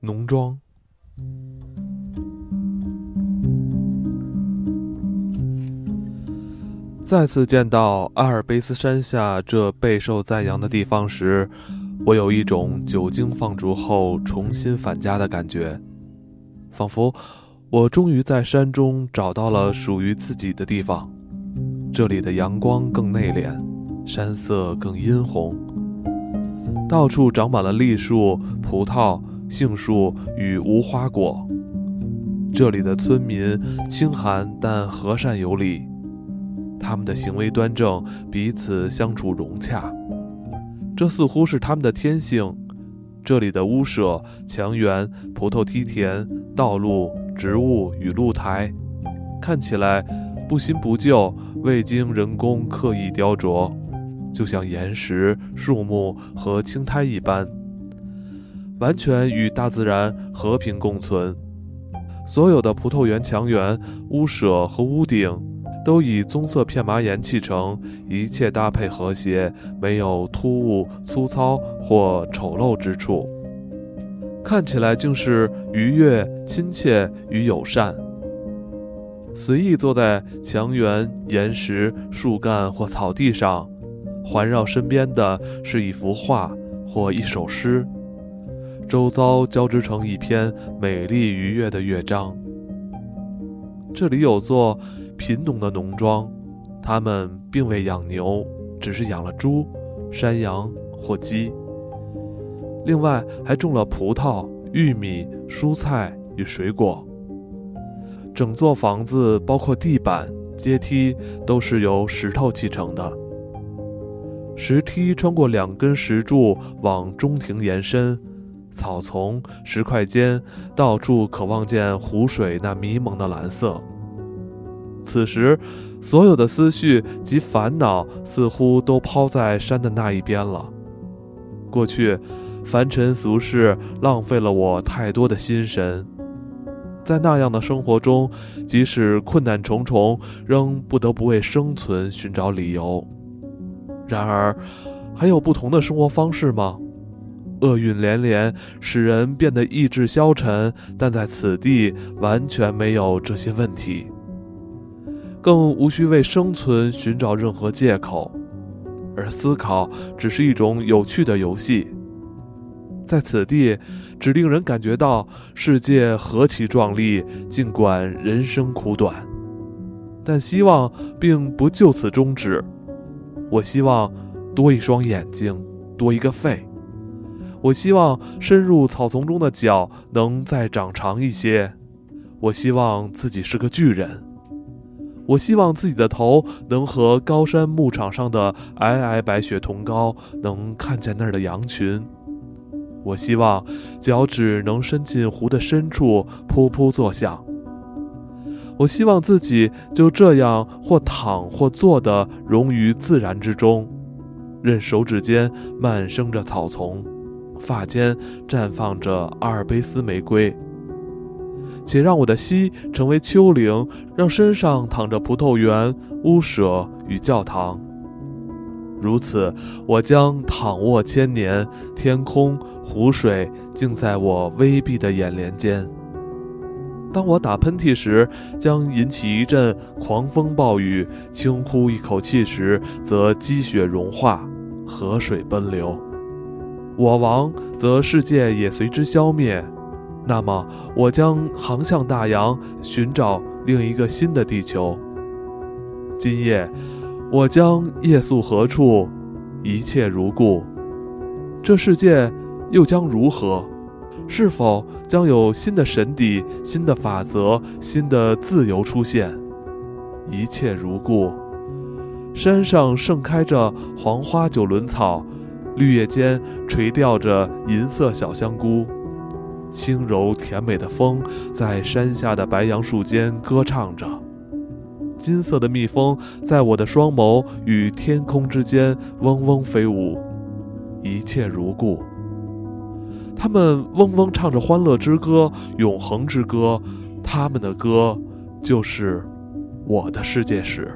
农庄。再次见到阿尔卑斯山下这备受赞扬的地方时，我有一种久经放逐后重新返家的感觉，仿佛我终于在山中找到了属于自己的地方。这里的阳光更内敛，山色更殷红，到处长满了栗树、葡萄、杏树与无花果。这里的村民清寒但和善有礼。他们的行为端正，彼此相处融洽，这似乎是他们的天性。这里的屋舍、墙垣、葡萄梯田、道路、植物与露台，看起来不新不旧，未经人工刻意雕琢，就像岩石、树木和青苔一般，完全与大自然和平共存。所有的葡萄园墙垣、屋舍和屋顶。都以棕色片麻岩砌成，一切搭配和谐，没有突兀、粗糙或丑陋之处，看起来竟是愉悦、亲切与友善。随意坐在墙垣、岩石、树干或草地上，环绕身边的是一幅画或一首诗，周遭交织成一篇美丽愉悦的乐章。这里有座。贫农的农庄，他们并未养牛，只是养了猪、山羊或鸡。另外还种了葡萄、玉米、蔬菜与水果。整座房子包括地板、阶梯都是由石头砌成的。石梯穿过两根石柱往中庭延伸，草丛、石块间到处可望见湖水那迷蒙的蓝色。此时，所有的思绪及烦恼似乎都抛在山的那一边了。过去，凡尘俗世浪费了我太多的心神，在那样的生活中，即使困难重重，仍不得不为生存寻找理由。然而，还有不同的生活方式吗？厄运连连，使人变得意志消沉，但在此地完全没有这些问题。更无需为生存寻找任何借口，而思考只是一种有趣的游戏。在此地，只令人感觉到世界何其壮丽，尽管人生苦短。但希望并不就此终止。我希望多一双眼睛，多一个肺。我希望深入草丛中的脚能再长长一些。我希望自己是个巨人。我希望自己的头能和高山牧场上的皑皑白雪同高，能看见那儿的羊群。我希望脚趾能伸进湖的深处，噗噗作响。我希望自己就这样或躺或坐的融于自然之中，任手指间漫生着草丛，发间绽放着阿尔卑斯玫瑰。且让我的膝成为丘陵，让身上躺着葡萄园、屋舍与教堂。如此，我将躺卧千年，天空、湖水竟在我微闭的眼帘间。当我打喷嚏时，将引起一阵狂风暴雨；轻呼一口气时，则积雪融化，河水奔流。我亡，则世界也随之消灭。那么，我将航向大洋，寻找另一个新的地球。今夜，我将夜宿何处？一切如故。这世界又将如何？是否将有新的神邸、新的法则、新的自由出现？一切如故。山上盛开着黄花九轮草，绿叶间垂钓着银色小香菇。轻柔甜美的风在山下的白杨树间歌唱着，金色的蜜蜂在我的双眸与天空之间嗡嗡飞舞，一切如故。它们嗡嗡唱着欢乐之歌、永恒之歌，他们的歌就是我的世界史。